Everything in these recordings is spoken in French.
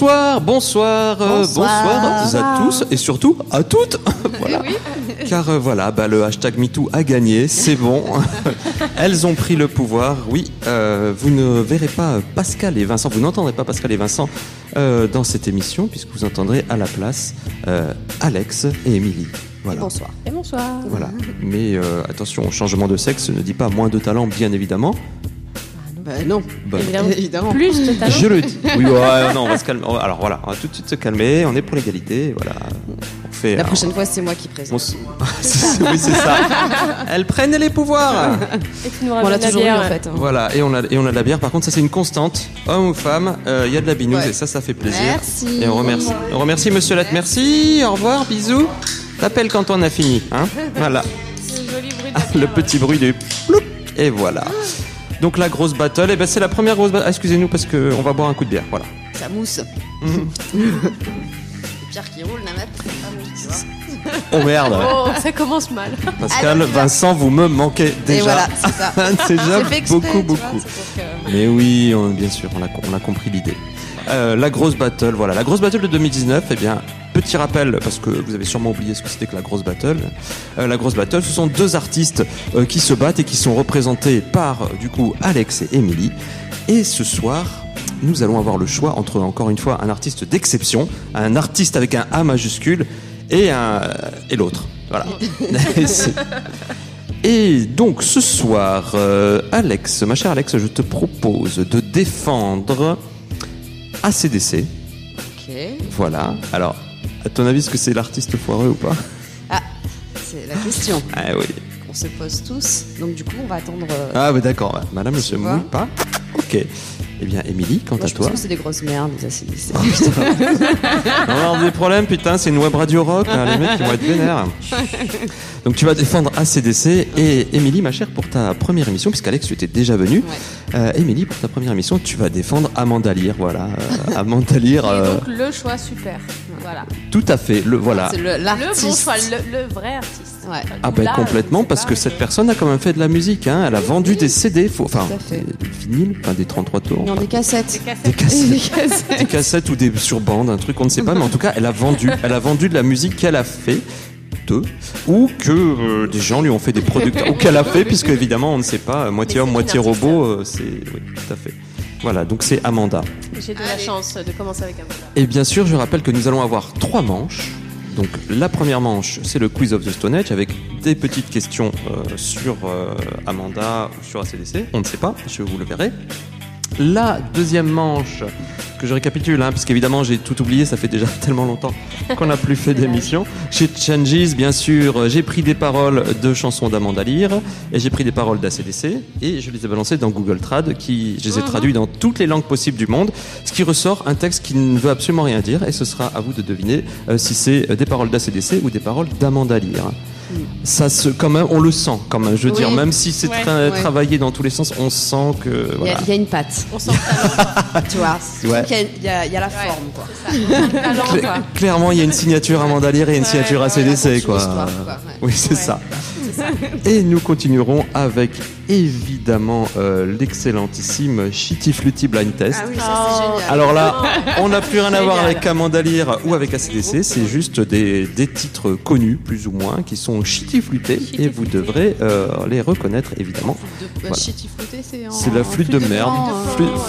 Bonsoir, bonsoir, euh, Bonsoir. bonsoir à tous et surtout à toutes. voilà. Car euh, voilà, bah, le hashtag MeToo a gagné, c'est bon. Elles ont pris le pouvoir. Oui, euh, vous ne verrez pas Pascal et Vincent, vous n'entendrez pas Pascal et Vincent euh, dans cette émission puisque vous entendrez à la place euh, Alex et Émilie. Voilà. Bonsoir. Et bonsoir. Voilà. Mais euh, attention, changement de sexe ne dit pas moins de talent, bien évidemment. Bah non, Bah, Évidemment. évidemment. Plus de talent. Je le dis. Oui, ouais, non, on va se calmer. Alors voilà, on va tout de suite se calmer. On est pour l'égalité. Voilà. On fait. La un- prochaine fois, c'est moi qui présente. oui, c'est ça. Elles prennent les pouvoirs. Et tu nous On l'a eu bière. en fait. hein. Voilà, et on a et on a de la bière. Par contre, ça c'est une constante. Homme ou femme, euh, il y a de la binouse Ouais. et ça, ça fait plaisir. Merci. Et on remercie. On remercie Monsieur Latte. Merci. Au revoir. Bisous. T'appelles quand on a fini. Hein voilà. Le joli bruit de la Le petit bruit du ploup. Et voilà. Donc la grosse battle, et ben c'est la première grosse battle. Excusez-nous parce que on va boire un coup de bière. Voilà. Ça mousse. Mhm. Pierre qui roule, la map. Ah. Oh merde. Oh, ça commence mal. Pascal, Vincent, vous me manquez déjà. Et voilà, c'est ça. c'est déjà exprès, beaucoup, vois, beaucoup. que- Mais oui, on- bien sûr, on a, on a compris l'idée. Euh, la grosse battle, voilà. La grosse battle de 2019, eh bien, petit rappel, parce que vous avez sûrement oublié ce que c'était que la grosse battle. Euh, la grosse battle, ce sont deux artistes euh, qui se battent et qui sont représentés par, euh, du coup, Alex et Emily. Et ce soir, nous allons avoir le choix entre, encore une fois, un artiste d'exception, un artiste avec un A majuscule et, un, et l'autre. Voilà. Et donc ce soir, euh, Alex, ma chère Alex, je te propose de défendre ACDC. Ok. Voilà. Alors, à ton avis, est-ce que c'est l'artiste foireux ou pas Ah, c'est la question Ah oui. qu'on se pose tous. Donc du coup, on va attendre. euh, Ah oui, d'accord. Madame ne se vois mouille pas. Ok. Eh bien, Émilie, quant moi, à je pense toi. que c'est des grosses merdes, les ACDC. On va avoir des problèmes, putain, c'est une web radio rock, hein, les mecs qui vont être vénères. Donc tu vas défendre ACDC et Émilie, ma chère, pour ta première émission, puisqu'Alex, tu étais déjà venue. Ouais. Euh, Émilie, pour ta première émission, tu vas défendre Amanda Lear, voilà. Euh, Amanda Lear, Et euh, donc le choix super. Voilà. tout à fait, le voilà. C'est le- bon choix, le, le vrai artiste. Ouais. Ah ben Là, complètement, parce pas, que mais- cette personne a quand même fait de la musique, hein. Elle a vendu des CD, faut- enfin, des vinyles, enfin des 33 tours. Non, des cassettes. Des cassettes. Des cassettes. Des cassettes. des cassettes ou des sur bande, un truc on ne sait pas, mais en tout cas, elle a vendu, elle a vendu de la musique qu'elle a fait de, ou que euh, des gens lui ont fait des producteurs, ou qu'elle a fait, puisque évidemment on ne sait pas, moitié homme, moitié robot, euh, c'est oui, tout à fait. Voilà, donc c'est Amanda. J'ai de la Allez. chance de commencer avec peu. Et bien sûr, je rappelle que nous allons avoir trois manches. Donc la première manche, c'est le quiz of the Stone Age avec des petites questions euh, sur euh, Amanda ou sur ACDC. On ne sait pas, je vous le verrai. La deuxième manche, que je récapitule, hein, parce qu'évidemment j'ai tout oublié, ça fait déjà tellement longtemps qu'on n'a plus fait d'émission. Chez Changes, bien sûr, j'ai pris des paroles de chansons d'Amanda Lear et j'ai pris des paroles d'ACDC et je les ai balancées dans Google Trad, qui je les ai traduits dans toutes les langues possibles du monde, ce qui ressort un texte qui ne veut absolument rien dire et ce sera à vous de deviner euh, si c'est euh, des paroles d'ACDC ou des paroles d'Amanda Lear. Ça se, quand même, on le sent quand même. Je veux Oui. dire, même si c'est Ouais. tra- Ouais. travaillé dans tous les sens, on sent que Il y, voilà. a, il y a une patte, On sent talent. tu vois. Ouais. Il y a, il y a- il y a la Ouais. forme, quoi. C'est ça. Le talent, Cla- quoi. clairement, il y a une signature Amanda Lear et une Ouais, signature ouais, ACDC, Une quoi. histoire, quoi, ouais. Oui, c'est Ouais. ça. Et nous continuerons avec évidemment euh, l'excellentissime Shitty Flutty Blind Test. Ah oui, ça Oh. c'est génial. Alors là, on n'a plus rien à voir avec Amanda Lear ou avec ACDC, c'est juste des, des titres connus, plus ou moins, qui sont shitty Shitty et vous devrez euh, les reconnaître, évidemment. De, Voilà. shitty c'est en- la flûte de merde. euh, Flûte-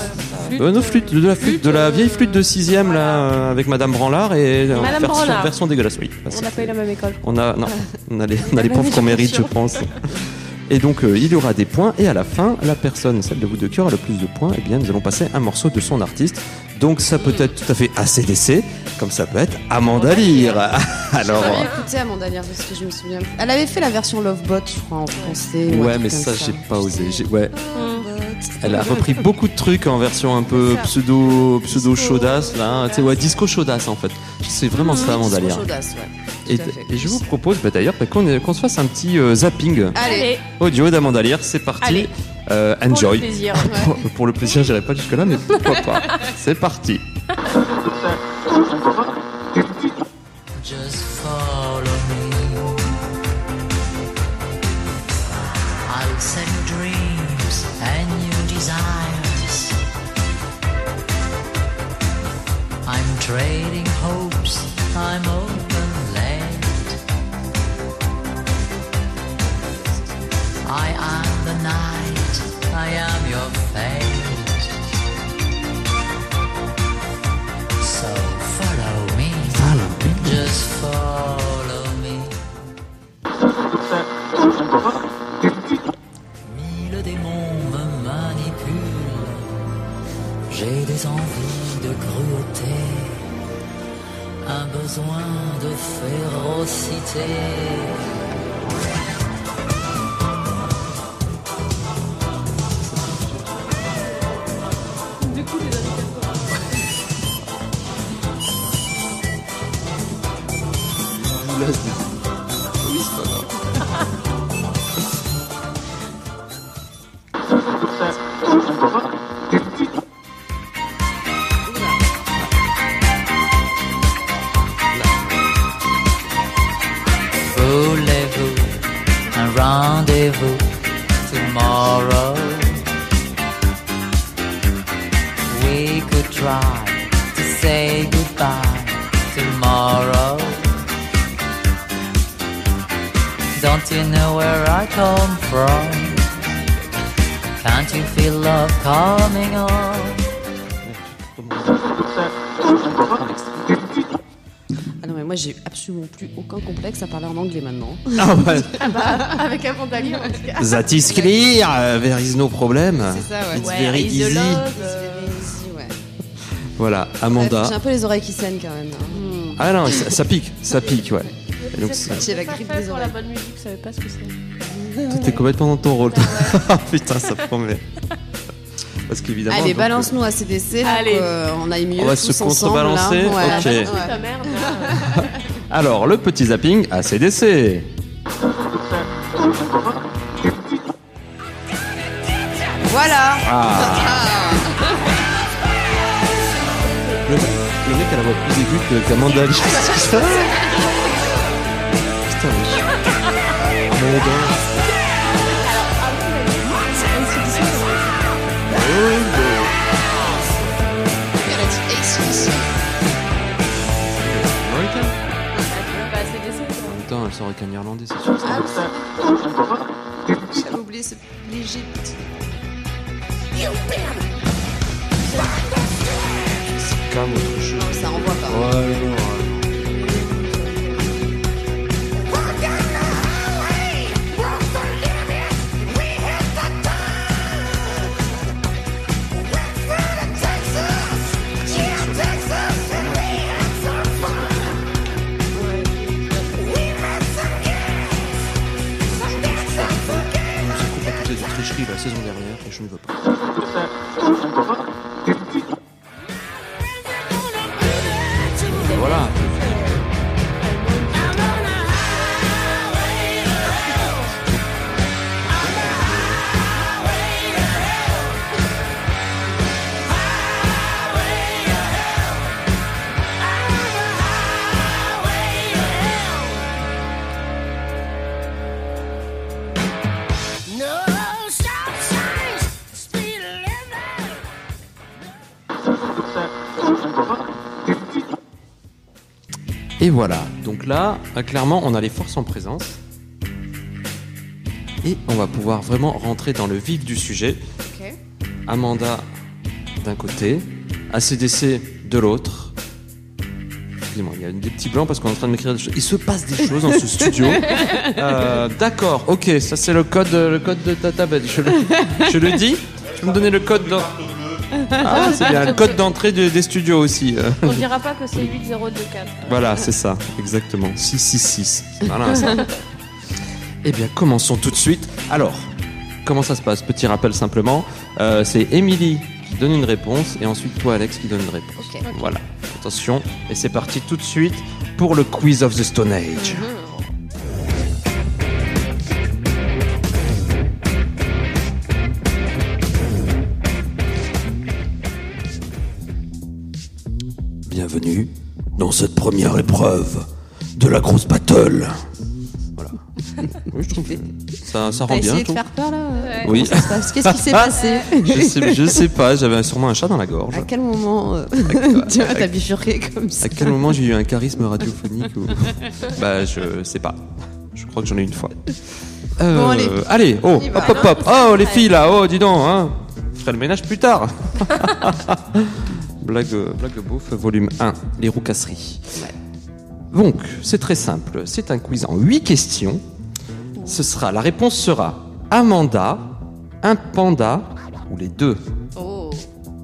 Flûte, Euh, non, flûte, de la flûte, de la vieille flûte de sixième, là, euh, avec Madame Branlard, et euh, Madame version, Branlard. version dégueulasse, oui. On n'a pas eu la même école. On a, non, on a les, on a les profs qu'on mérite, je pense. Et donc, euh, il y aura des points, et à la fin, la personne, celle de vous deux qui aura le plus de points, eh bien, nous allons passer un morceau de son artiste. Donc, ça peut être tout à fait ACDC, comme ça peut être Amanda Lear. Alors, J'avais écouté Amanda Lear parce que je me souviens. Elle avait fait la version Lovebot, je crois, en français. ouais, mais ça, j'ai pas osé. J'ai- Ouais, Lovebot. Elle a repris beaucoup de trucs en version un peu Ça. pseudo, pseudo chaudasse, là. Tu sais, ouais, disco chaudasse, en fait. C'est vraiment ça, Lear. chaudasse, ouais. Et, je vous propose bah, d'ailleurs bah, qu'on se fasse un petit euh, zapping Allez, audio d'Amanda Lear. C'est parti. Allez. Euh, Pour le enjoy. plaisir. Pour, pour le plaisir, j'irai pas jusque là, mais pourquoi pas. C'est parti. Besoin de férocité. Absolument plus aucun complexe à parler en anglais maintenant. Ah ouais. Avec en tout cas. That is clear, uh, there is no problem. C'est ça, ouais. It's Ouais, very easy. love, It's euh, very easy, ouais. Voilà, Ouais, Amanda. J'ai un peu les oreilles qui saignent quand même. hein. Ah non, ça, ça pique, ça pique, ouais. Et donc, c'est- la grippe des pour la oreilles. bonne musique, je savais pas ce que c'est. T'es complètement dans ton rôle. Ah, Putain, ça promet. Parce qu'évidemment. Allez, donc, balance-nous à CDC, là, Allez. qu'on aille mieux On va tous se ensemble, là. contrebalancer Ouais. Ok. Balance Ouais. Alors, le petit zapping ACDC. Voilà Ah. Le, le mec à la voix plus aiguë que qu'Amanda Lee. Putain, a sort avec un irlandais, c'est sûr. Ah, J'avais oublié ce léger petit. Calme autre chose. Non, ça renvoie pas. Ouais, non, voilà. Donc là, euh, clairement, on a les forces en présence. Et on va pouvoir vraiment rentrer dans le vif du sujet. Amanda d'un côté, ACDC de l'autre. Excusez-moi, il y a des petits blancs parce qu'on est en train de m'écrire des choses. Il se passe des choses dans ce studio. Euh, D'accord, ok, ça c'est le code, le code de ta tablette. Je le, je le dis Tu peux me donner le code Ah, c'est bien, le code d'entrée de- des studios aussi. euh. On dira pas que c'est 8024. Voilà, c'est ça, exactement. 666. C'est malin ça. eh bien, commençons tout de suite. Alors, comment ça se passe? Petit rappel simplement. Euh, c'est Émilie qui donne une réponse et ensuite toi, Alex, qui donne une réponse. Ok. Voilà, attention. Et c'est parti tout de suite pour le quiz of the Stone Age. Bienvenue dans cette première épreuve de la grosse battle. Voilà. Oui, je trouve que ça, ça rend bien. essayé je de faire peur là Ouais. Oui. Comment ça se passe? Qu'est-ce qui s'est passé? Je, sais, je sais pas, j'avais sûrement un chat dans la gorge. À quel moment euh, tu vois, t'as bifurqué comme ça À quel moment j'ai eu un charisme radiophonique ou... Bah, je sais pas. Je crois que j'en ai une fois. Euh, Bon, allez. allez, oh, hop, hop, hop. Oh, les filles là, oh, dis donc, hein. Je ferai le ménage plus tard. blague, blague beauf, volume 1, les roucasseries. Donc, c'est très simple. C'est un quiz en 8 questions. Ce sera, la réponse sera Amanda, un panda, ou les deux. Oh,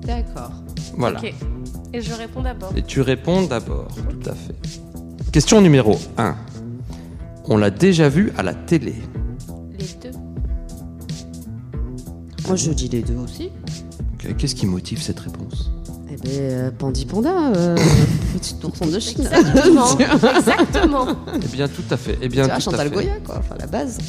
d'accord. Voilà. Ok. Et je réponds d'abord. Et tu réponds d'abord, tout à fait. Question numéro 1. On l'a déjà vu à la télé. Les deux. Moi, je dis les deux aussi. Ok, Qu'est-ce qui motive cette réponse? Ben, euh, Pandi Panda, euh, petite ourson de Chine. Exactement. Exactement. Eh bien, tout à fait. Eh bien, Tu vois, tout à Chantal fait. Goya, quoi. Enfin, la base.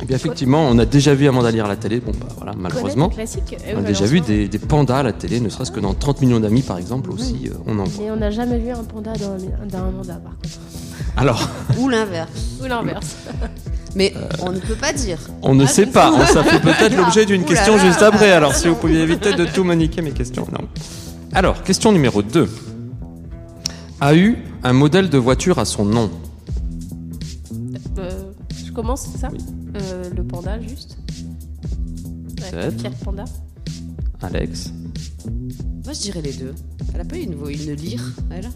Eh bien, effectivement, on a déjà vu Amanda lire à la télé. Bon, bah voilà, malheureusement. Classique. Eh On a déjà vu des, des pandas à la télé, ne serait-ce que dans 30 millions d'amis, par exemple, aussi, euh, on en voit. Mais on n'a jamais vu un panda dans un, dans un mandat, par contre. Alors, Ou l'inverse. Ou l'inverse. Mais Euh, on ne peut pas dire. on ne Ah, sait pas. hein, Ça fait peut-être l'objet d'une là question là. juste après. Alors, si vous pouviez éviter de tout moniquer mes questions. Non. Alors, question numéro 2. A eu un modèle de voiture à son nom? Euh, je commence, c'est ça? Oui. Euh, Le panda, juste. Peut-être. Fiat Panda. Alex Moi, je dirais les deux. Elle a pas eu une, une lyre, elle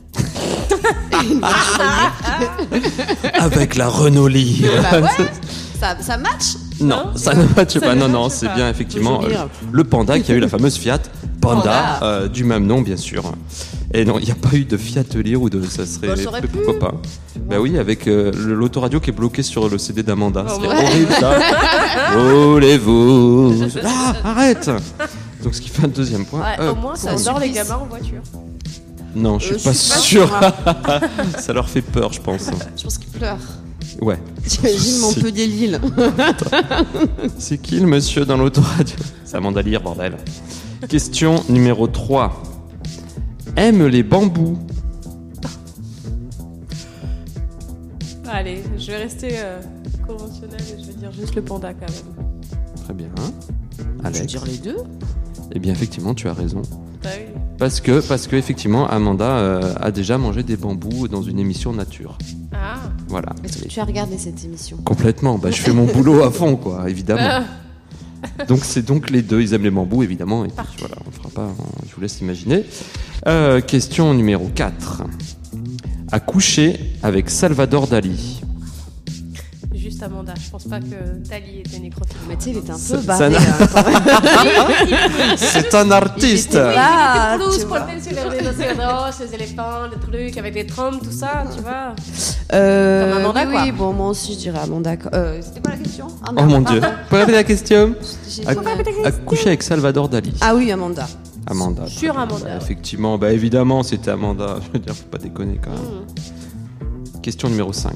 Avec la Renault Lyre. Bah ouais, ça, ça match. Non, Non, ça ne matche pas. Non, non, c'est bien effectivement euh, le panda qui a eu la fameuse Fiat Panda Panda. euh, du même nom, bien sûr. Et non, il n'y a pas eu de Fiat Lyre ou de. Ça serait. Bah, aurait pu. pourquoi pas Bah oui, avec euh, l'autoradio qui est bloqué sur le CD d'Amanda. Oh, c'est ouais. horrible ça. Roulez-vous. Ah, arrête Donc ce qui fait un deuxième point. Ouais, Euh, au moins, ça endort les gamins en voiture. non, je suis Euh, pas je suis pas sûr. sûre. ça leur fait peur, je pense. Je pense qu'il pleure. Ouais. J'imagine Montpellier-Lille. C'est qui le monsieur dans l'autoradio? C'est Amanda Lear, bordel. Question numéro 3. Aime les bambous. Allez, je vais rester euh, conventionnel et je vais dire juste le panda quand même. Très bien. Je veux Alex. dire les deux. Eh bien, effectivement, tu as raison. Bah oui. Parce que, parce que effectivement, Amanda euh, a déjà mangé des bambous dans une émission nature. Ah. Voilà. Est-ce que tu as regardé cette émission? Complètement. Bah, je fais mon boulot à fond, quoi, évidemment. Ah. Donc, c'est donc les deux. Ils aiment les bambous, évidemment. Et puis, voilà, on fera pas. on- je vous laisse imaginer. Euh, question numéro 4. A couché avec Salvador Dali. Juste Amanda. Je pense pas que Dali était nécrophile. Mais tu sais, il était un peu barré. C'est un artiste. Il était- Plus tu vois. porté sur les rhinocéros, les éléphants, les trucs avec des trompes, tout ça, tu vois. Euh, Comme Amanda, oui, quoi. oui, bon, moi aussi, je dirais Amanda. Euh, C'était quoi la question Ah, Oh mon dieu. Pouvez répéter la question J'ai a, dit merde. a couché avec Salvador Dali. Ah oui, Amanda. Amanda. Sur. Amanda, Bah, effectivement, bah évidemment, c'était Amanda. Je veux dire, faut pas déconner quand même. Hmm. Question numéro 5.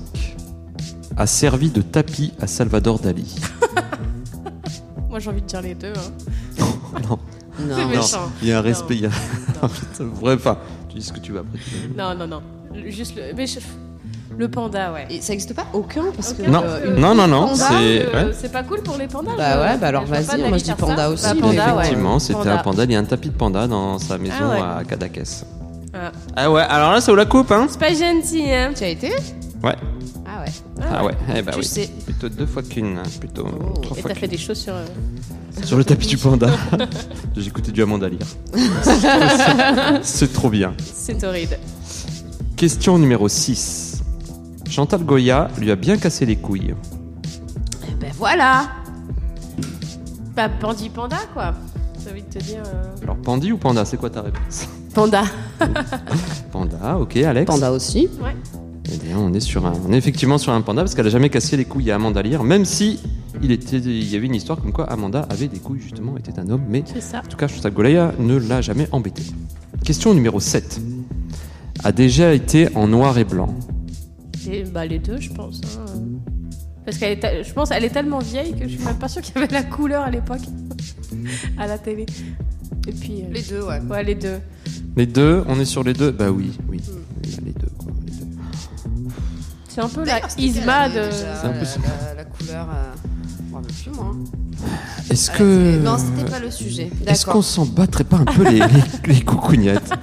A servi de tapis à Salvador Dali. Moi j'ai envie de dire les deux. Hein. non, C'est Non. non, méchant. il y a un respect. Il y a... Bref, enfin, tu dis ce que tu veux après. Non, non, non. Le- Juste le. Mais je- Le panda, ouais. Et ça n'existe pas aucun parce que. Non, que- non, non, non, Panda, c'est. Euh, ouais. C'est pas cool pour les pandas. Bah ouais, bah alors vas-y, moi je dis panda aussi, Bah, ouais. Effectivement, c'était Panda. un panda. Il y a un tapis de panda dans sa maison Ah ouais. à Cadaqués. Ah. Ah ouais, alors là, ça vous la coupe, hein? C'est pas gentil, hein. Tu as été? Ouais. Ah ouais. Ah ouais, eh bah Tu oui. sais. Plutôt deux fois qu'une, hein, plutôt Oh. trois Et fois t'as fait qu'une. des choses sur. euh, Sur le tapis du panda. J'ai écouté du Amanda Lear. C'est trop bien. C'est torride. Question numéro 6. Chantal Goya lui a bien cassé les couilles. Eh ben voilà. Bah, Pandi Panda, quoi. J'ai envie de te dire. euh, Alors, Pandi ou Panda C'est quoi ta réponse? Panda. Panda, ok, Alex. Panda aussi. Ouais. Eh bien, on est, sur un, on est effectivement sur un panda parce qu'elle a jamais cassé les couilles à Amanda Lear, même si il, était, il y avait une histoire comme quoi Amanda avait des couilles, justement, était un homme, mais C'est ça. en tout cas, Chantal Goya ne l'a jamais embêté. Question numéro 7. A déjà été en noir et blanc. Et, bah, les deux, je pense. hein. Parce qu'elle est, te- je pense, elle est tellement vieille que je suis même pas sûre qu'il y avait la couleur à l'époque à la télé. Et puis, euh, Les deux, ouais. ouais, les deux. Les deux, on est sur les deux Bah oui, oui. Quoi. les deux. C'est un peu la Isma de. déjà, C'est un peu la, la, la couleur. Euh... Plus, moi. Est-ce Ah, que. Non, c'était pas le sujet. Est-ce qu'on s'en battrait pas un peu les, les, les coucougnettes Ah,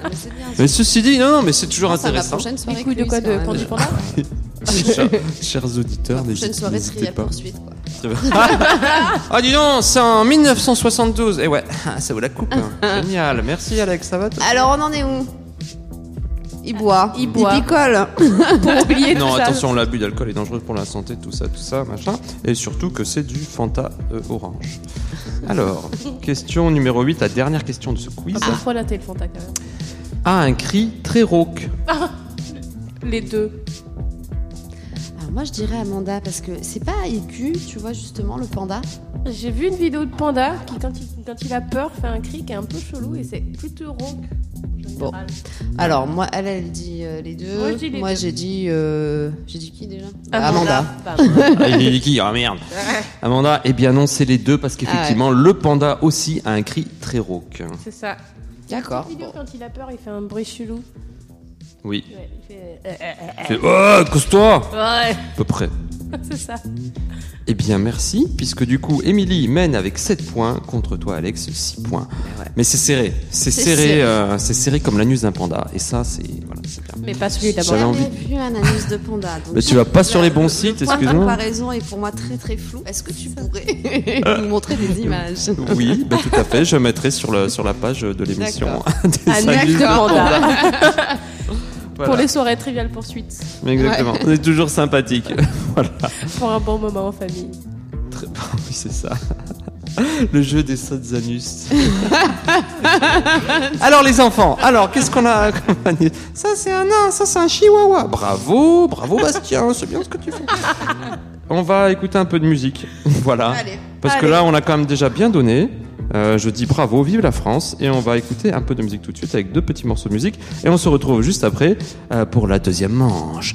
mais ceci dit, non, non, mais c'est toujours à la intéressant. prochaine soirée Les couilles de quoi De même. Pandi Panda Chers, chers auditeurs, La prochaine n'hésitez soirée n'hésitez trial pas. poursuite, quoi. Bien. Ah, dis donc, c'est en 1972. Et ouais, ah, ça vaut la coupe. hein. Génial. Merci Alex, ça va toi? Alors, on en est où? Il boit. Il boit. picole. Pour oublier Non, tout ça. attention, l'abus d'alcool est dangereux pour la santé, tout ça, tout ça, machin. Et surtout que c'est du Fanta euh, orange. Alors, question numéro 8, la dernière question de ce quiz. Ah, Parfois la téléphonta quand même. A un cri très rauque. Les deux. Moi je dirais Amanda parce que c'est pas aigu, tu vois justement le panda. J'ai vu une vidéo de panda qui, quand il, quand il a peur, fait un cri qui est un peu chelou et c'est plutôt rauque. général. Alors moi elle elle dit euh, les deux. Moi, j'ai dit euh, j'ai dit qui déjà Bah, Ah, il est qui Ah merde. Amanda, eh bien non, c'est les deux parce qu'effectivement, le panda aussi a un cri très rauque. C'est ça. D'accord. Cette vidéo, quand il a peur, il fait un bruit chelou. Oui. Ouais, il fait. euh, euh, euh, Il fait, Oh, cause-toi Ouais, À peu près. c'est ça. Eh bien, merci, puisque du coup, Émilie mène avec 7 points, contre toi, Alex, 6 points. Mais c'est serré. C'est serré, serré. euh, c'est serré comme l'anus d'un panda. Et ça, c'est voilà, c'est bien. Mais pas celui d'abord. J'avais J'ai envie jamais vu un anus de panda. donc Mais tu vas pas sur les bons le sites, excuse-moi. comparaison est pour moi très très flou. Est-ce que tu pourrais nous montrer des images? Oui, bah, tout à fait. Je mettrai sur, le, sur la page de l'émission D'accord. des Un anus de d'accord. Pour les soirées triviales poursuites. Exactement. On est toujours sympathique. voilà. Pour un bon moment en famille. Très bien, oui, c'est ça. Le jeu des sottes anus. alors les enfants, alors qu'est-ce qu'on a anus Ça c'est un nain, ça c'est un chihuahua. Bravo, bravo Bastien, c'est bien ce que tu fais. On va écouter un peu de musique. voilà. Allez. Parce que là on a quand même déjà bien donné. Euh, je dis bravo, vive la France, et on va écouter un peu de musique tout de suite avec deux petits morceaux de musique, et on se retrouve juste après euh, pour la deuxième manche.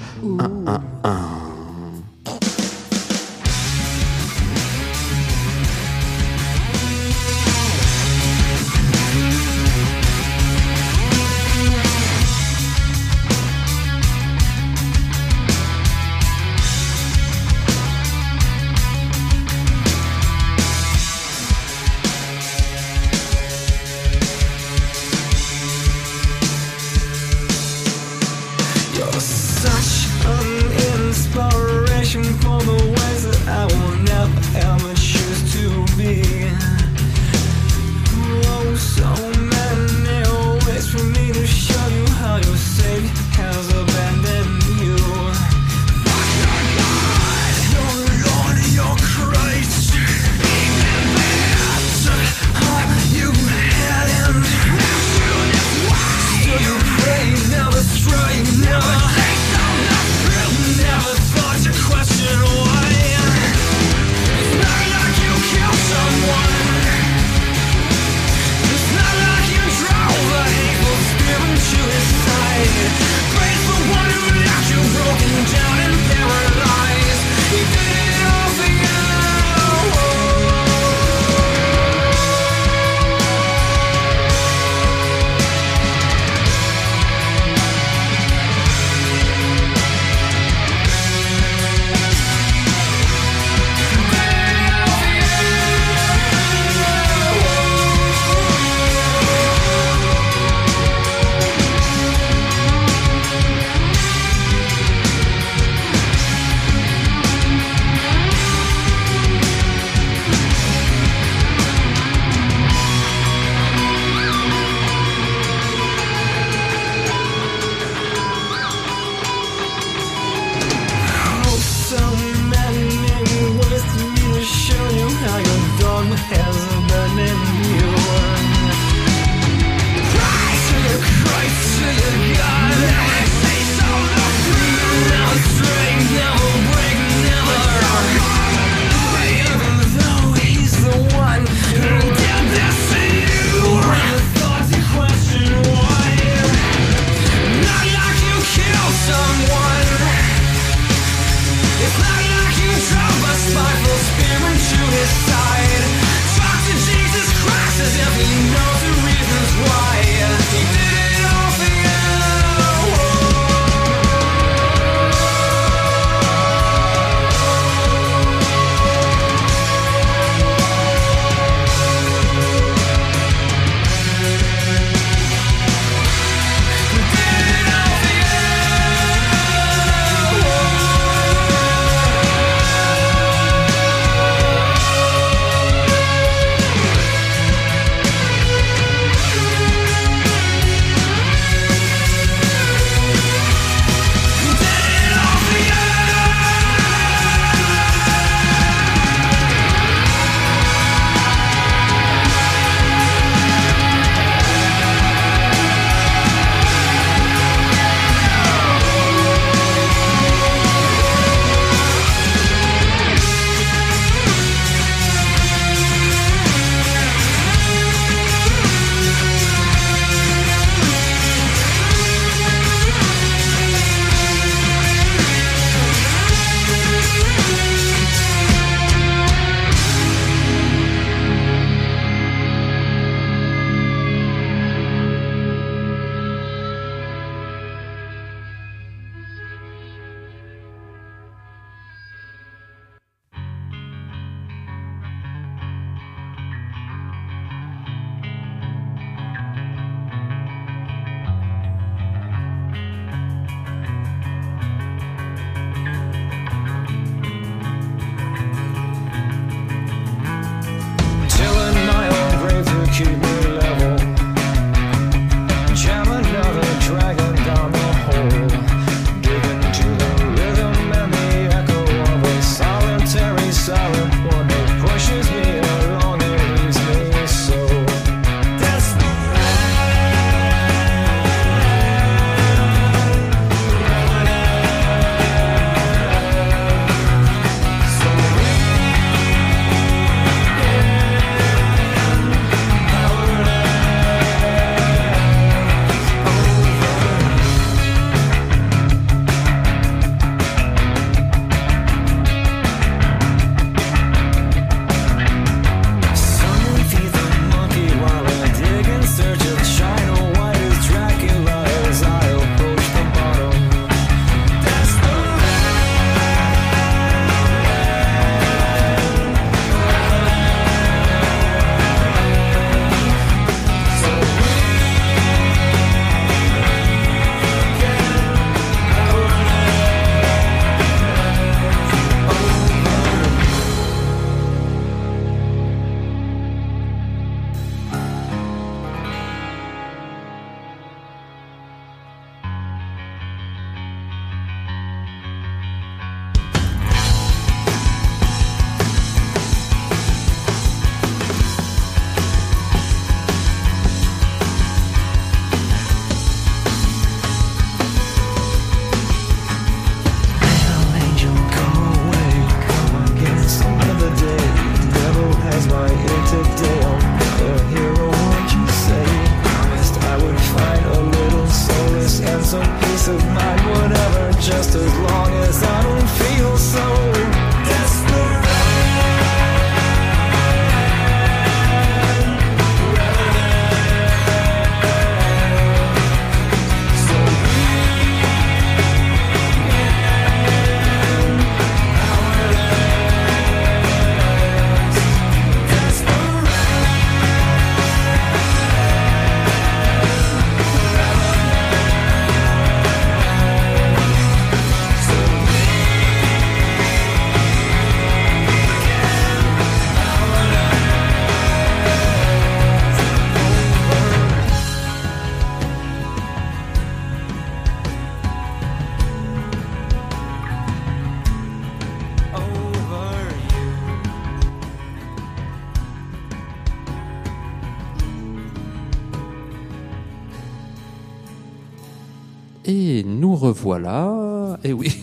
Nous revoilà. Et oui,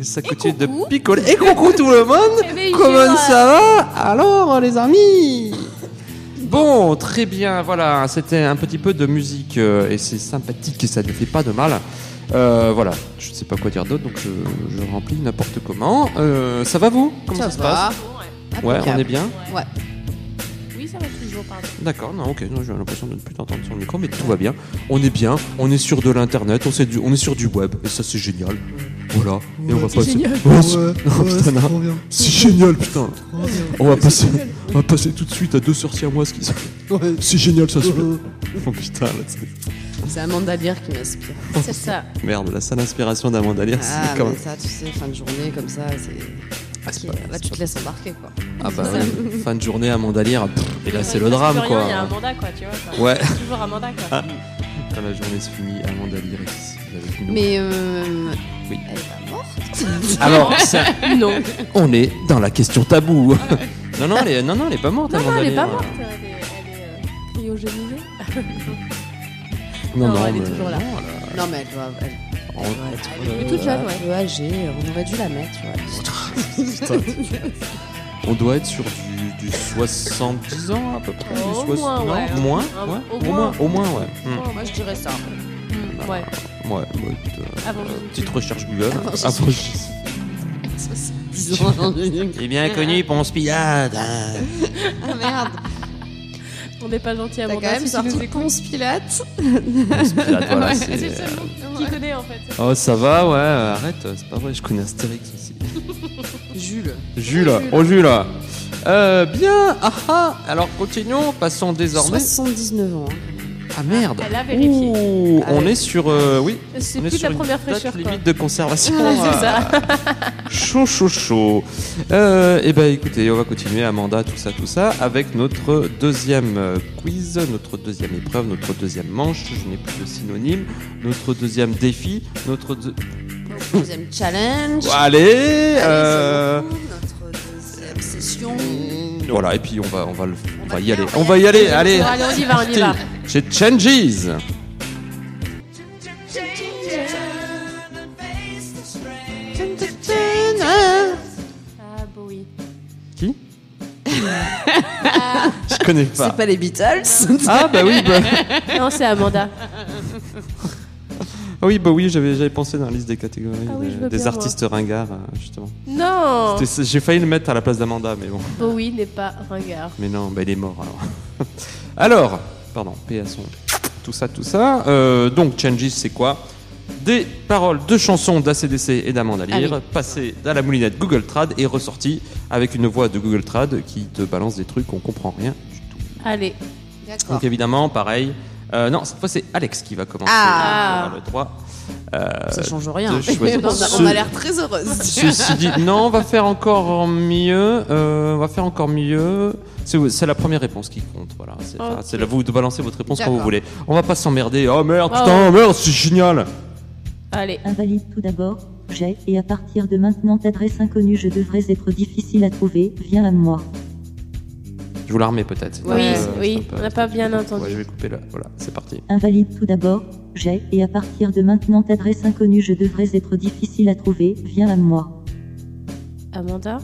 ça continue de picoler. Et coucou tout le monde Eh ben, Comment ça va Alors les amis Bon, très bien, voilà, c'était un petit peu de musique euh, et c'est sympathique et ça ne fait pas de mal. Euh, voilà, je ne sais pas quoi dire d'autre, donc je, je remplis n'importe comment. Euh, ça va vous? Comment ça, Ça se va. passe Ouais, on est bien? Ouais. Oui, ça va toujours, pardon. D'accord, non, ok, non, j'ai l'impression de ne plus t'entendre sur le micro, mais tout va bien. On est bien, on est sur de l'internet, on, sait du- on est sur du web, et ça c'est génial. Voilà, et on va passer. Ouais, c'est- putain, génial, putain. On va passer, on va passer tout de suite à deux sorciers à moi, ce qui sont. C'est génial, ça se fait. Oh putain, là, c'est- C'est Amanda Lear qui m'inspire. C'est ça. merde, la seule inspiration d'Amanda Lear, Ah, c'est quand mais même. ça, tu sais, fin de journée comme ça, c'est. Ah, pas- Là, c'est tu te laisses embarquer, quoi. Ah bah oui, fin de journée, Amanda Lear, pff, et là c'est le drame, Il y a quoi. Amanda, quoi, tu vois. quoi. Ouais. Toujours Amanda, quoi. Quand la journée se finit, Amanda est ici avec nous. Mais euh, Oui. elle est pas morte. Alors, ça- Non. on est dans la question tabou. non, non, elle est, non, non, elle est pas morte, Non, non, Amanda elle est pas morte. Elle est, elle est euh, cryogénisée. Non, Non, non, elle est mais- toujours là. non, a- Non, mais elle doit, elle, On- elle doit être Elle est euh, toute jeune, un ouais. peu âgée. On aurait dû la mettre. On doit être sur du, du 70 ans à peu près. du Au moins, non, ouais. moins, Un- ouais, au au moins. au moins, ouais. Hmm. Moi, je dirais ça. Mm, ouais. Ouais, euh, Avant euh, petite recherche Google. Avant. Il est bien connu, Ponce Pilate. Ah merde. On n'est pas gentil, T'as Amanda. quand même sorti. Ponce Pilate. Ponce Pilate, voilà, Ouais. c'est- le seul nom qui connaît, en fait. Oh, ça va, ouais, euh, arrête, c'est pas vrai, je connais Astérix aussi. Jules. Jules, oh Jules. Euh, bien, ah ah, alors continuons, passons désormais. 79 ans. hein. Ah merde. Elle a vérifié. Ouh, Ah on ouais. est sur, euh, oui, C'est on est plus de sur la une première date fraîcheur, quoi. limite de conservation. C'est ça. Chaud, chaud, chaud. Euh, eh ben, écoutez, on va continuer, Amanda, tout ça, tout ça, avec notre deuxième quiz, notre deuxième épreuve, notre deuxième manche. Je n'ai plus de synonyme. Notre deuxième défi, notre. deux- Deuxième challenge. Allez, Allez, euh, beaucoup, notre deuxième session. Voilà, et puis on va, on va, le, on va y aller. On va y aller, allez. Allez, on y va, on y va. Chez Changes. Je connais pas. C'est pas les Beatles. Ah bah oui, bah, Non, c'est Amanda. ah oui, bah oui, j'avais, j'avais pensé dans la liste des catégories Ah oui, des- je veux des bien, artistes ringards, euh, justement. Non C'était- J'ai failli le mettre à la place d'Amanda, mais bon. Bowie n'est pas ringard. Mais non, bah il est mort alors. alors, pardon, paix à son. Tout ça, tout ça. Euh, donc, Changes, c'est quoi? Des paroles de chansons d'ACDC et d'Amanda Lear, Allez. passées à la moulinette Google Trad et ressorties avec une voix de Google Trad qui te balance des trucs qu'on comprend rien du tout. Allez. D'accord. Donc évidemment, pareil. euh, non, cette fois c'est Alex qui va commencer. Ah. Le euh, Ça change rien. on a, l'air très heureuse. Ceci dit, non, on va faire encore mieux. euh, on va faire encore mieux. C'est la première réponse qui compte. Voilà, c'est Ok. enfin, c'est là vous de balancer votre réponse quand vous voulez. On va pas s'emmerder. Oh merde, Oh. putain, merde, c'est génial. Allez. Invalide tout d'abord, j'ai, et à partir de maintenant t'adresse inconnue je devrais être difficile à trouver, viens à moi. Je vous la remets peut-être. Oui, Euh, oui, peu- on n'a pas bien entendu. Ouais, je vais couper là. Voilà, c'est parti. Invalide tout d'abord, j'ai, et à partir de maintenant t'adresse inconnue je devrais être difficile à trouver, viens à moi. Amanda?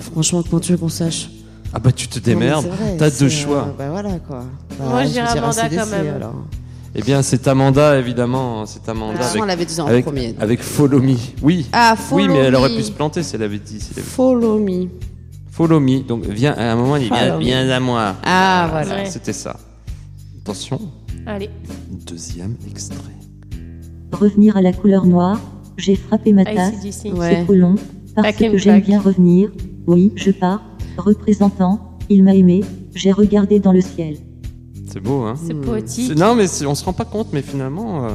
Franchement, comment tu veux qu'on sache? Ah bah tu te démerdes. T'as deux choix. euh, bah voilà quoi. Bah, Moi, je dirais Amanda quand même. alors. Eh bien, c'est Amanda évidemment. C'est Amanda De toute façon, avec, elle avait dit en avec, premier. donc. avec Follow Me. Oui. Ah, follow oui, mais elle aurait pu se planter si elle avait dit. si elle avait- Follow me. Follow me. Donc, viens, à un moment, il dit viens, à moi. Ah, voilà. Ouais. C'était ça. Attention, Allez. deuxième extrait. Revenir à la couleur noire, j'ai frappé ma tasse, ACDC. Ouais. c'est trop long, parce Back que j'aime bien revenir, oui, je pars, représentant, il m'a aimé, j'ai regardé dans le ciel. C'est beau, hein C'est poétique. Non, mais on se rend pas compte, mais finalement. euh,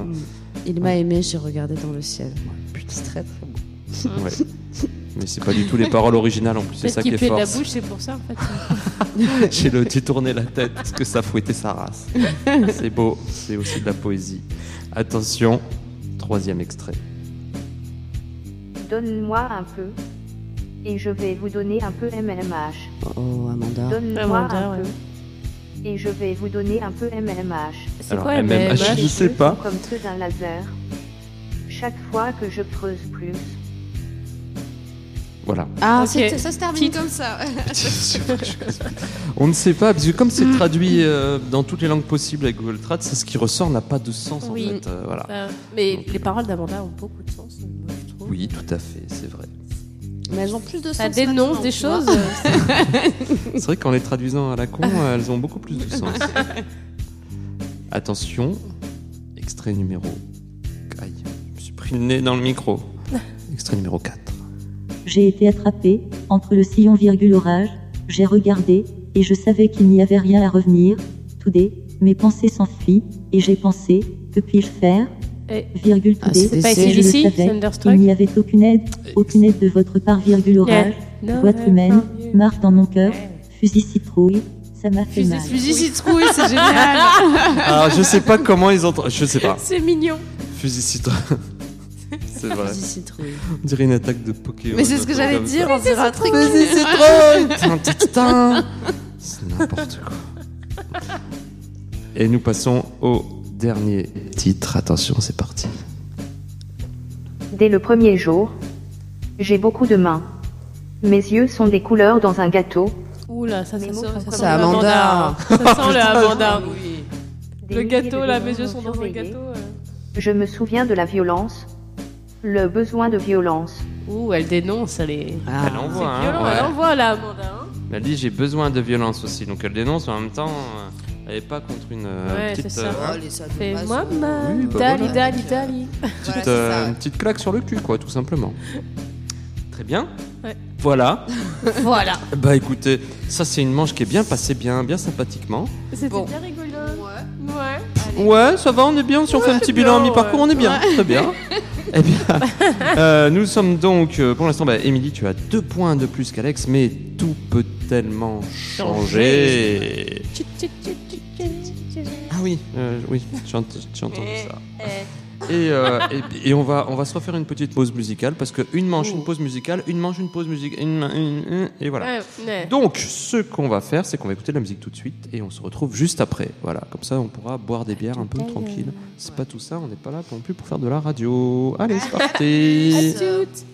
Il m'a aimé, j'ai regardé dans le ciel. C'est très très beau. ouais. Mais c'est pas du tout les paroles originales en plus, c'est Parce ça qui qu'il est fait de fort. la bouche, c'est pour ça, en fait. J'ai le détourné la tête parce que ça fouettait sa race. C'est beau, c'est aussi de la poésie. Attention, troisième extrait. Donne-moi un peu. Et je vais vous donner un peu MMH. Oh, Amanda. Donne-moi un ouais. peu. Et je vais vous donner un peu MMH. C'est Alors, quoi MMH, MMH je sais pas. Comme ceux d'un laser. Chaque fois que je creuse plus, Voilà. Ah, ça se termine comme ça. On ne sait pas, parce que comme c'est traduit euh, dans toutes les langues possibles avec Google Trad, c'est ce qui ressort n'a pas de sens Oui. en fait. euh, voilà. Euh, Mais les paroles d'Amanda ont beaucoup de sens, moi, je trouve. Oui, tout à fait, c'est vrai. Mais elles ont plus de sens. Ça dénonce maintenant, des choses. euh, C'est vrai qu'en les traduisant à la con, euh, elles ont beaucoup plus de sens. Attention, extrait numéro. Aïe, je me suis pris le nez dans le micro. Extrait numéro 4. J'ai été attrapé, entre le sillon virgule orage, j'ai regardé, et je savais qu'il n'y avait rien à revenir. Toudé, mes pensées s'enfuient, et j'ai pensé, que puis-je faire? Virgule Ah, c'est pas Thunderstruck il n'y avait aucune aide, aucune aide de votre part virgule orage, boîte humaine, marche dans mon cœur, fusil citrouille, ça m'a fait Fusil mal. citrouille. Fusil citrouille, c'est génial. Alors, je sais pas comment ils ont. Je sais pas. C'est mignon. Fusil citron. c'est vrai. Fusil citrouille. On dirait une attaque de Pokémon. Mais c'est ce que j'allais dire, on dirait un truc. Fusil tin. C'est n'importe quoi. Et nous passons au dernier titre. Attention, c'est parti. dès le premier jour, j'ai beaucoup de mains. Mes yeux sont des couleurs dans un gâteau. Oula, ça, ça, ça Amanda. Ça sent le Amanda. Oui. Le gâteau, là, mes yeux sont dans un gâteau. euh. Je me souviens de la violence, le besoin de violence. Ouh, elle dénonce, elle est. Ah. Elle envoie, hein, violent, ouais. elle envoie là, Amanda. hein. Elle dit j'ai besoin de violence aussi, donc elle dénonce en même temps, euh, elle pas contre une euh, Ouais, petite, c'est ça. euh, Oh, moi. Oui, bah Dali, voilà. dali, dali. Petite, euh, une petite claque sur le cul, quoi, tout simplement. Très bien. Ouais. Voilà. Voilà. Bah écoutez, ça c'est une manche qui est bien passée, bien, bien sympathiquement. C'était Bon. bien rigolo. Ouais. Ouais. Ouais, ça va, on est bien. Si on fait un petit bilan à mi-parcours, ouais. on est bien. Très bien. eh bien, euh, nous sommes donc, pour l'instant, bah, Émilie, tu as deux points de plus qu'Alex, mais tout peut tellement changer. Oui, euh, oui, j'ai ent- j'ai entendu Eh, ça. eh. Et, euh, et, et on, va, on va se refaire une petite pause musicale parce que une manche, une pause musicale, une manche, une pause musicale, une, une- une- et voilà. Ouais, ouais. Donc, ce qu'on va faire, c'est qu'on va écouter de la musique tout de suite et on se retrouve juste après. Voilà, comme ça, on pourra boire des bières un peu tranquille. C'est pas tout ça, on n'est pas là non plus pour faire de la radio. Allez, c'est parti. Toutes.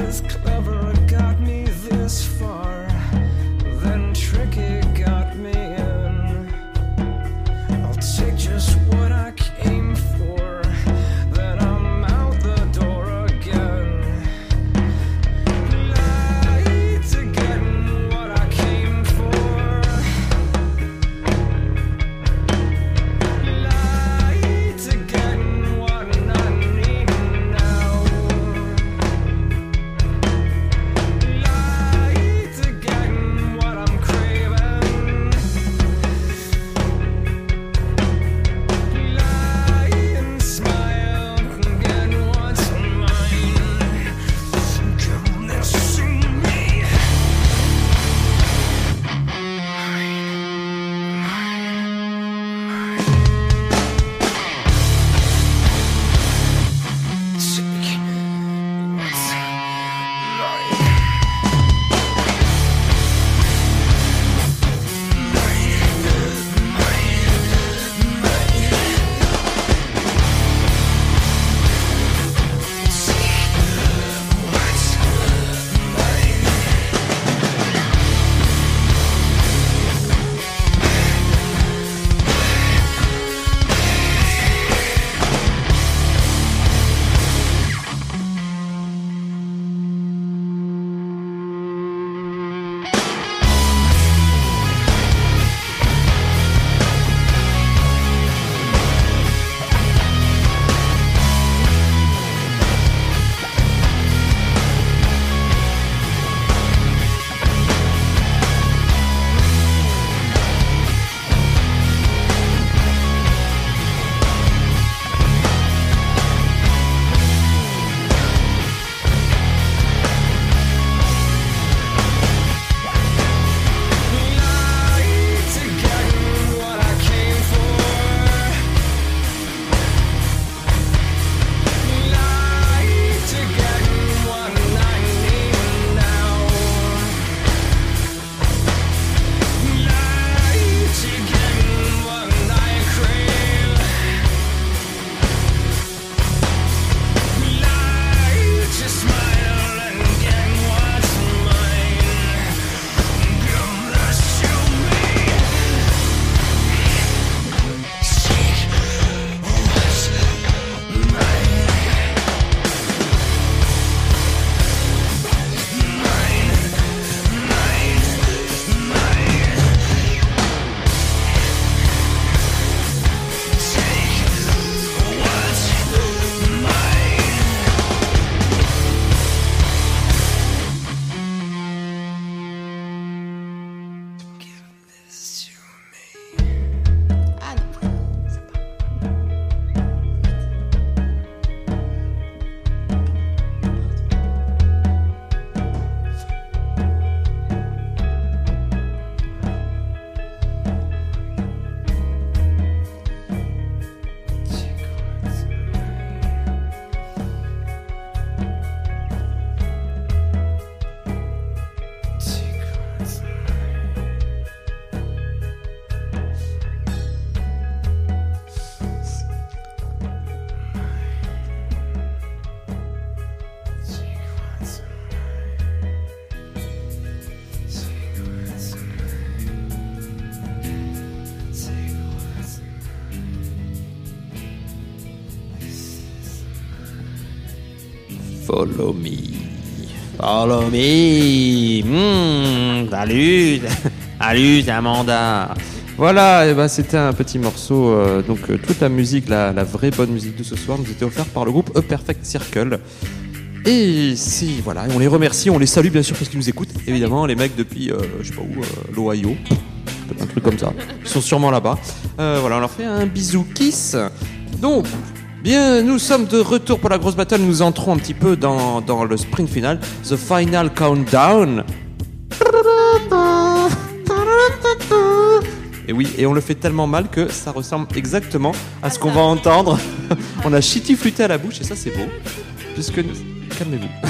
is. Follow me. Follow me. Hmm, salut. Salut, Amanda. Voilà, et ben, c'était un petit morceau. euh, donc, euh, toute la musique, la, vraie bonne musique de ce soir, nous était offerte par le groupe A Perfect Circle. Et si, voilà, on les remercie, on les salue bien sûr parce qu'ils nous écoutent. Évidemment, les mecs depuis, euh, je sais pas où, l'Ohio, un truc comme ça. Ils sont sûrement là-bas. Voilà, on leur fait un bisou kiss. Donc, bien, nous sommes de retour pour la grosse battle. Nous entrons un petit peu dans, dans le sprint final, the final countdown. Et oui, et on le fait tellement mal que ça ressemble exactement à ce qu'on va entendre. on a shitty flûté à la bouche et ça c'est beau. Puisque nous... Calmez-vous. Euh.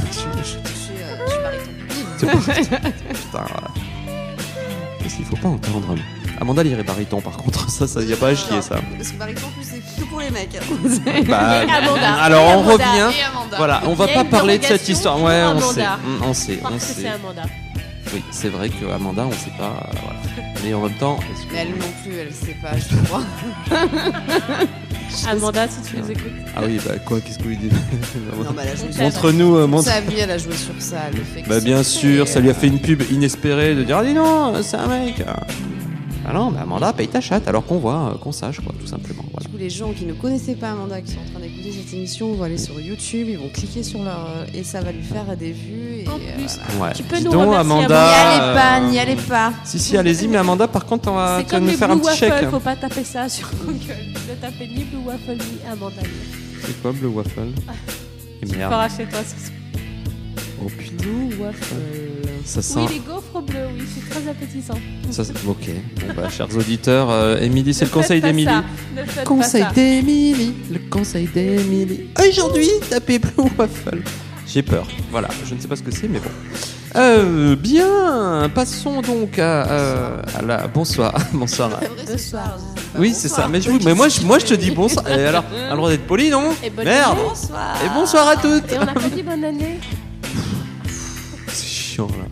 C'est parti. Putain. Qu'est-ce qu'il faut pas entendre Amanda lirait baryton par contre, ça, ça y a pas à chier ça. Parce que baryton, en plus, pour les mecs. Bah, alors Et on Amanda. revient. Voilà, on va pas parler de cette histoire. Ouais, pour on sait, Amanda. Mm, on sait, Parce on que c'est sait. Amanda. Oui, c'est vrai que Amanda, on sait pas. euh, voilà. Mais en même temps, est-ce que- Mais elle non plus, elle sait pas, je crois. Amanda, si tu nous écoutes. ah oui, bah quoi, qu'est-ce que vous dites? Non, mais elle a joué sur Montre-nous, euh, Toute montre. sa vie, elle a joué sur ça. Le fait que Bah bien sûr, ça lui a euh, fait une pub inespérée de dire ah dis non, c'est un mec. Ah non, bah Amanda paye ta chatte alors qu'on voit, euh, qu'on sache quoi, tout simplement. Voilà. Du coup, les gens qui ne connaissaient pas Amanda, qui sont en train d'écouter cette émission, vont aller sur YouTube, ils vont cliquer sur leur. euh, et ça va lui faire des vues. Et, En euh, plus, Ouais. Tu peux Dis nous donc, remercier, Amanda. N'y allez pas, n'y allez pas. Si si, allez-y, mais Amanda, par contre, on va, tu vas nous faire Blue un petit chèque. faut pas taper ça sur Google. Ne tapez ni Blue Waffle ni Amanda. C'est quoi Blue Waffle? Et Tu merde. feras chez toi ce soir. Oh putain, Blue Waffle. ça sent. Oui, les gaufres bleus, oui, c'est très appétissant. Ça, ok. Bon bah, chers auditeurs, euh, Émilie, c'est le conseil d'Émilie. Conseil d'Émilie, le conseil d'Émilie. Aujourd'hui, tapez Blue Waffle. J'ai peur. Voilà, je ne sais pas ce que c'est, mais bon. Euh, bien, passons donc à, euh, à la. Bonsoir, bonsoir. Bonsoir. Oui, c'est ça. Mais, je, vous- mais moi, je, moi, je te dis bonsoir. Et alors, on a le droit d'être poli, non Et bonne Merde. année. Bonsoir. Et bonsoir à toutes. Et on a pas dit bonne année.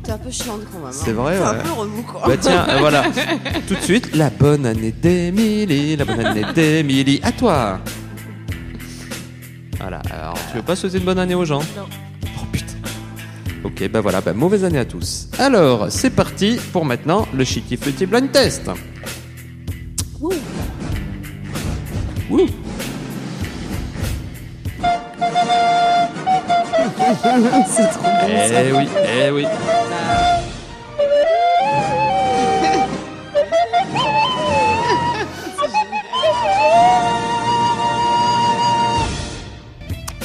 T'es un peu chiante quand même. hein. C'est vrai, T'es un ouais. peu remou quoi. Bah tiens, euh, voilà. Tout de suite, la bonne année d'Émilie, la bonne année d'Émilie. À toi. Voilà. Alors, tu veux pas souhaiter une bonne année aux gens? Non. Oh putain. Ok, bah voilà, bah mauvaise année à tous. Alors, c'est parti pour maintenant le Shitty Flutty Blind Test. Ouh. Ouh. c'est trop bon ça. Eh oui, eh oui.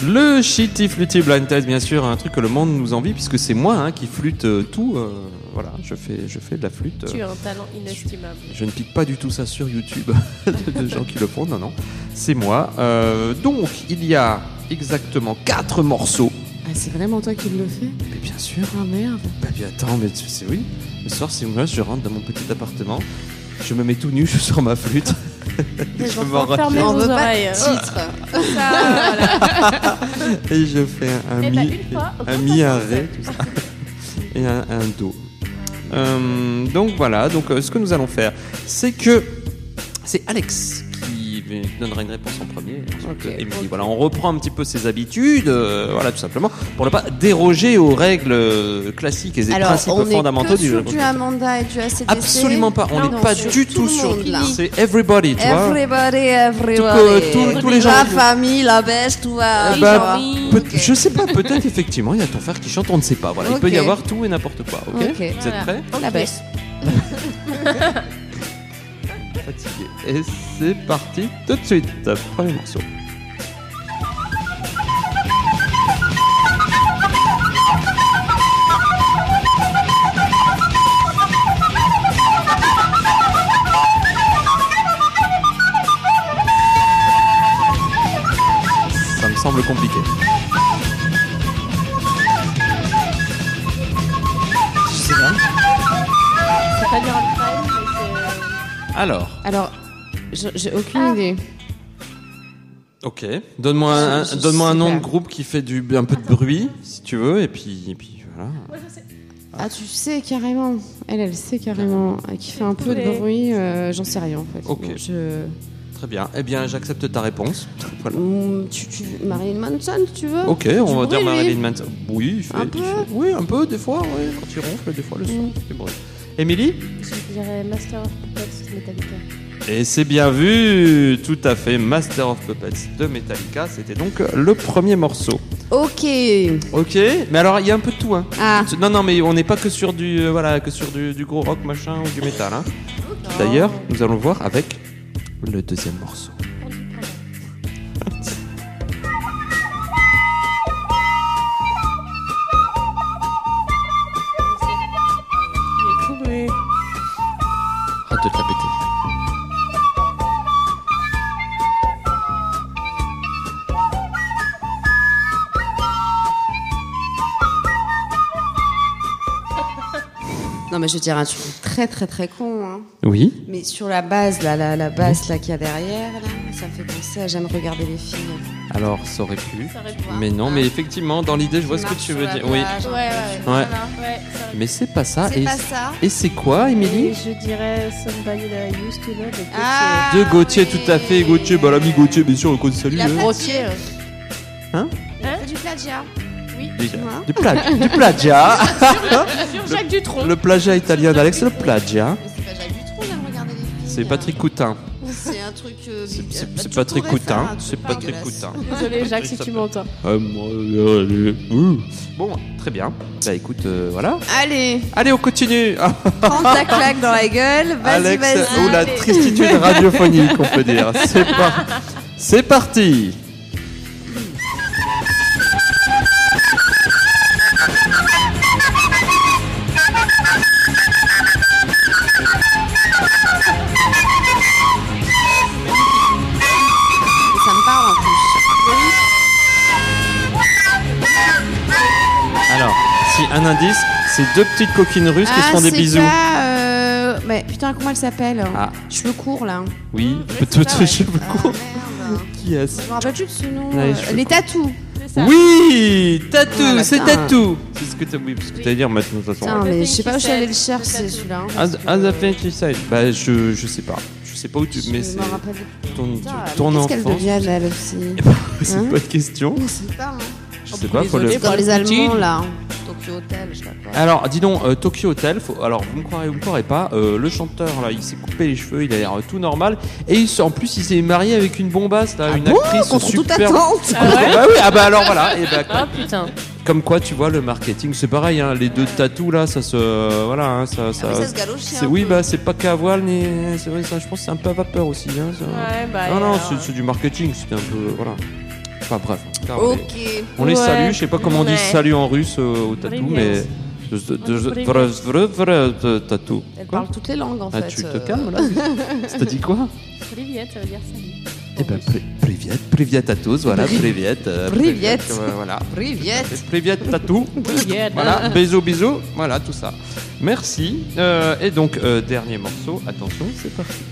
Le Shitty Flutty Blind Test, bien sûr, un truc que le monde nous envie, puisque c'est moi hein, qui flûte euh, tout. euh, voilà, je fais, je fais de la flûte. Tu euh, as un talent inestimable. je ne pique pas du tout ça sur YouTube de, de gens qui le font, non, non. C'est moi. Euh, donc, il y a exactement quatre morceaux. Ah, c'est vraiment toi qui le fais Mais bien sûr. Ah merde. Bah bien attends, mais tu sais oui. Le soir c'est moi, je rentre dans mon petit appartement, je me mets tout nu, je sors ma flûte. Les je vos veut pas oreilles. de titre. Ça, voilà. et je fais un, un Eh ben, mi, fois, un mi, pas un ré, tout ça, et un, un do. Euh, donc voilà, donc euh, ce que nous allons faire, c'est que c'est Alex donnera une réponse en premier. et. Voilà, on reprend un petit peu ses habitudes, euh, voilà tout simplement, pour ne pas déroger aux règles euh, classiques et aux Alors, principes on est fondamentaux que du jeu. du Amanda et du ACDC Absolument pas, on Non, n'est pas du tout tout le sur. C'est everybody, tu vois. Everybody, everybody. Tous- tous les gens La famille, la bêche, tout va. Eh Les ben, gens, oui. peut- Ok. Je sais pas, peut-être effectivement, il y a ton frère qui chante, on ne sait pas. Voilà, il peut y avoir tout et n'importe quoi. Ok? Vous êtes Voilà. prêts? La bêche. Et c'est parti tout de suite. Premier morceau. Ça me semble compliqué. Je sais pas. C'est pas un crime, mais Alors, Alors, je- j'ai aucune Ah. idée. ok. Donne-moi un, Je- je donne-moi un nom pas. de groupe qui fait du, un peu de bruit, si tu veux, et puis, et puis voilà. je sais. Ah, tu sais carrément. Elle, elle sait carrément. Euh, Qui fait un peu de bruit, euh, j'en sais rien en fait. Ok. Je... Très bien. Eh bien, j'accepte ta réponse. Voilà. Mm, tu, tu, Marilyn Manson, tu veux? Ok, on va dire bruit. Marilyn Manson. Oui, il fait. Un il peu? fait- Oui, un peu, des fois, oui. Quand il ronfle, des fois, le son. Mm. c'est bruit. Émilie Je dirais Master of Puppets Metallica. Et c'est bien vu Tout à fait, Master of Puppets de Metallica. C'était donc le premier morceau. Ok. Ok, mais alors il y a un peu de tout. Hein. Ah. Non, non, mais on n'est pas que sur du, euh, voilà, que sur du, du gros rock machin ou du métal. Hein. D'ailleurs, nous allons voir avec le deuxième morceau. Arrête de te la péter. Non, mais je vais dire un truc très très très con. Hein. Oui. Mais sur la base, là, la, la basse là qu'il y a derrière, là, ça me fait penser à J'aime regarder les filles. Alors, ça aurait pu. Ça aurait pu. Mais non, mais effectivement, dans l'idée, je vois ce que tu veux dire. Oui. Ouais, voilà, Mais c'est pas ça. C'est Et, pas ça. et c'est quoi, Émilie je dirais Somebody That I Used to Know de Gauthier. Ah, De Gauthier, tout à fait. Gauthier, bah l'ami Gauthier, bien sûr, on connaît salut. Il a hein. plagié. Gauthier. Hein Il a fait du plagiat. Oui. Du, du pla- du plagiat. Sur Jacques Dutronc. le plagiat italien d'Alex, le plagiat. C'est pas Jacques Dutronc, J'aime regarder les filles. C'est Patrick Coutin. C'est un truc. euh, C'est- bah, Patrick Coutin. C'est Patrick. Coutin. Désolé, Jacques, si tu m'entends. Moi, euh, ouh. Bon, très bien. Bah écoute, euh, voilà. Allez, Allez, on continue. Prends ta claque dans la gueule. Vas-y, Alex, ou la tristitude radiophonique, on peut dire. C'est par- C'est parti. Un indice, c'est deux petites coquines russes qui se Ah, font des c'est bisous. pas, euh, Mais putain, comment elle s'appelle Ah. Cheveux courts là. Oui, c'est peut-être ouais. cheveux Ah, courts. Qui est-ce Je me rappelle plus de ce nom. Euh, les tatous. C'est. Oui, tatou, Ah, bah, c'est tatou. C'est ce que tu oui, parce que t'allais dire maintenant de toute façon. Putain, le mais je sais pas où qu'il je suis allée le chercher celui-là. As, as a Fenty Side. Bah je je sais pas. Je sais pas où tu Je mais c'est ton ton mais Qu'est-ce qu'elle devient elle aussi C'est Hein pas de question. Je sais pas. hein. Je sais pas, Pas les le Allemands là. Tokyo Hotel, je sais pas quoi. Alors, dis donc, euh, Tokyo Hotel, faut- alors vous me croirez ou vous me croirez pas, euh, le chanteur là, il s'est coupé les cheveux, il a l'air tout normal, et il, s- en plus il s'est marié avec une bombasse là, une actrice Contre toute super. attente. Ah ouais bah oui, ah bah alors voilà, et bah, Ah putain. comme quoi tu vois le marketing, c'est pareil, hein, les deux tatous là, ça se, voilà, hein, ça, ça, Ah, mais ça se galoche c'est un oui, bah c'est pas qu'à voile ni, c'est vrai, ça, je pense que c'est un peu à vapeur aussi, hein, ça. Ouais, bah. non non, alors, c'est, c'est du marketing, c'était un peu, voilà. Enfin bref. On les salue. Je sais pas comment on dit salut en russe euh, au tatou, mais. De, tatou. Elle parle toutes les langues en ah, fait. Tu te euh. calmes là Ça dit quoi Priviet, ça veut dire salut. Eh ben, priviet, priviet à tous, voilà, priviet. Priviet. Euh, voilà. Priviet. Priviet à tous. Priviet. Voilà, bisous, bisous, voilà, tout ça. Merci. Euh, et donc, dernier morceau, attention, c'est parti.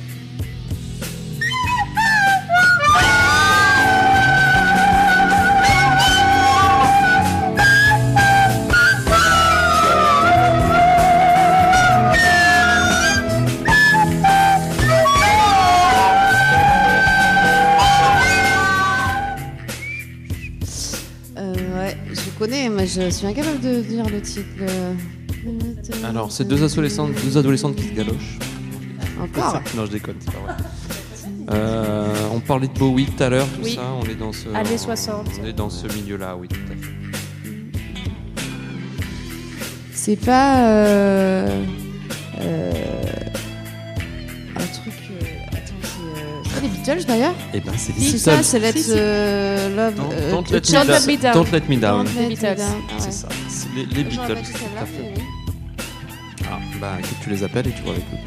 Je suis incapable de dire le titre. le- Alors, c'est deux adolescentes, deux adolescentes qui se galochent. Encore? Non, je déconne, c'est pas vrai. Euh, on parlait de Bowie tout à l'heure, tout Oui. ça. On est dans ce. Années 60. On est dans ce milieu-là, oui, tout à fait. C'est pas. Euh, euh, les Beatles d'ailleurs Eh ben, c'est les C'est Beatles. ça, c'est Let's Si, euh, Love. Don't, euh, don't let, me Don't Let Me down. Don't let me down. Don't Let Me Beatles. Down. C'est ouais. ça. C'est les, Beatles. tout à fait. Ah, bah écoute, tu les appelles et tu vois avec eux.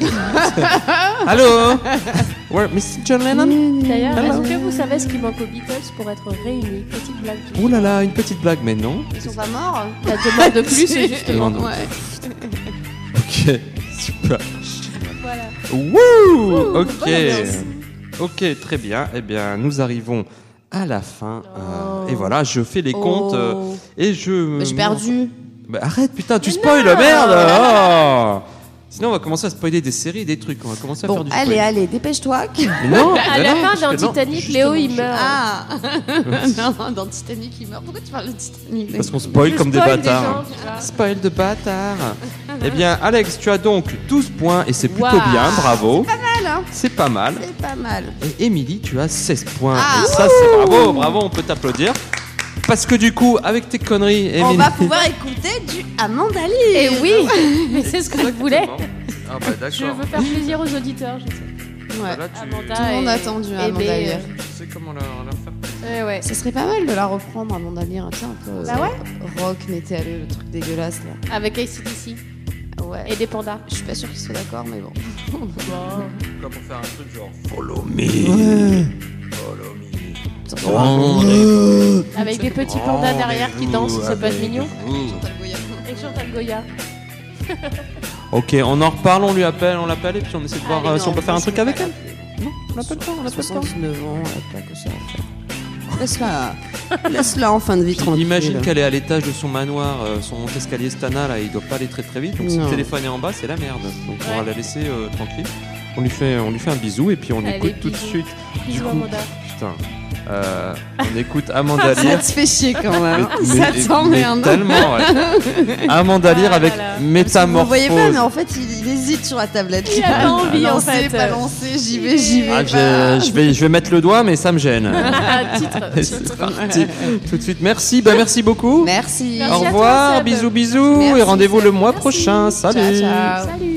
Allô Ouais, Mr. John Lennon? D'ailleurs, Hello? est-ce que vous savez ce qui manque aux Beatles pour être réunis? Petite blague. Ouh là là, une petite blague, mais non. Ils sont pas morts La demande de plus, c'est justement. Ouais. Ok, super. Voilà. Wouh Ok. Ok, très bien. Eh bien, nous arrivons à la fin. euh, Oh. et voilà, je fais les comptes euh, Oh. et je. Mais J'ai perdu. Bah, arrête, putain, tu spoil, merde oh Sinon, on va commencer à spoiler des séries et des trucs. On va commencer à Bon, faire du allez, spoil. allez, dépêche-toi. que- Mais non, À la non, fin non, Titanic, Léo il je- meurt. Ah Non, dans Titanic, il meurt. Pourquoi tu parles de Titanic Parce qu'on spoil Je comme des spoil bâtards. gens, tu vois. Spoil de bâtard. eh bien, Alex, tu as donc 12 points et c'est plutôt Waouh. bien, bravo. mal, hein. C'est pas mal. C'est pas mal. Et Émilie, tu as 16 points. Ah. et ça, c'est bravo, bravo, on peut t'applaudir. Parce que du coup, avec tes conneries, On va pouvoir écouter du Amanda Lee. Et Eh oui, mais c'est ce que je voulais. Ah bah Je d'accord. veux faire plaisir aux auditeurs, je sais. Ouais. Là, tu, Amanda Tout le monde et- attend du et Amanda B, Lear. euh, tu sais comment leur, leur faire. Ouais, ouais. Ça serait pas mal de la reprendre, Amanda Lear, tu sais, un peu Bah euh, rock, métalleux, le truc dégueulasse là. Avec ACDC Ouais. et des pandas. Je suis pas sûre qu'ils soient d'accord, mais bon. Quoi pour faire un truc genre Follow me. Follow me. Avec des petits pandas derrière qui dansent, c'est pas mignon. Et Goya. Ok, on en reparle, on lui appelle, on l'appelle et puis on essaie de voir Allez, euh, si on peut faire un truc avec elle. Non, on l'appelle pas, on l'appelle pas. 69 ans, elle a pas que ça à faire. Laisse-la. Laisse-la en fin de vie tranquille. Imagine qu'elle est à l'étage de son manoir, euh, son escalier Stana là, il doit pas aller très très vite, donc si le téléphone est en bas, c'est la merde. Donc on va Ouais. la laisser euh, tranquille. On lui fait, on lui fait un bisou et puis on Allez, écoute tout de suite. Bisous coup, Amanda. Putain, euh, on écoute Amanda Ça Lear. te fait chier quand même. Mais- ça mais- t'emmerde. Tellement, ouais. Amanda Lear Ah avec là là. Vous Métamorphose. voyez pas, mais en fait, il, il hésite sur la tablette. Il a pas envie, en fait. Pas lancer, j'y vais, j'y vais. Ah, je, vais, je vais mettre le doigt, mais ça me gêne. Ah, titre. Parti. Tout de suite. Merci, bah merci beaucoup. Merci. Merci Au à toi, revoir, bisous, bisous, Merci, et rendez-vous le mois Merci. prochain. Salut. Ciao, ciao. Salut.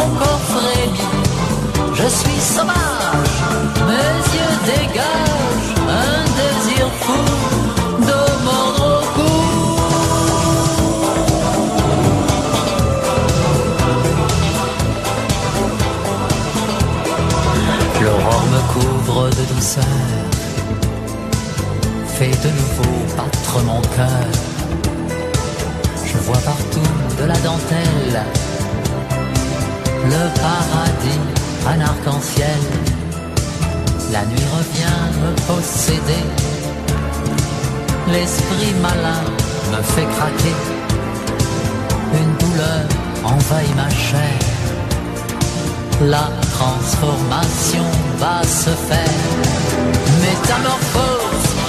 Mon corps frémit, je suis sauvage, mes yeux dégagent un désir fou de mordre au cou. L'aurore me couvre de douceur, fait de nouveau battre mon cœur. Je vois partout de la dentelle, le paradis, un arc-en-ciel. La nuit revient me posséder, l'esprit malin me fait craquer. Une douleur envahit ma chair, la transformation va se faire. Métamorphose,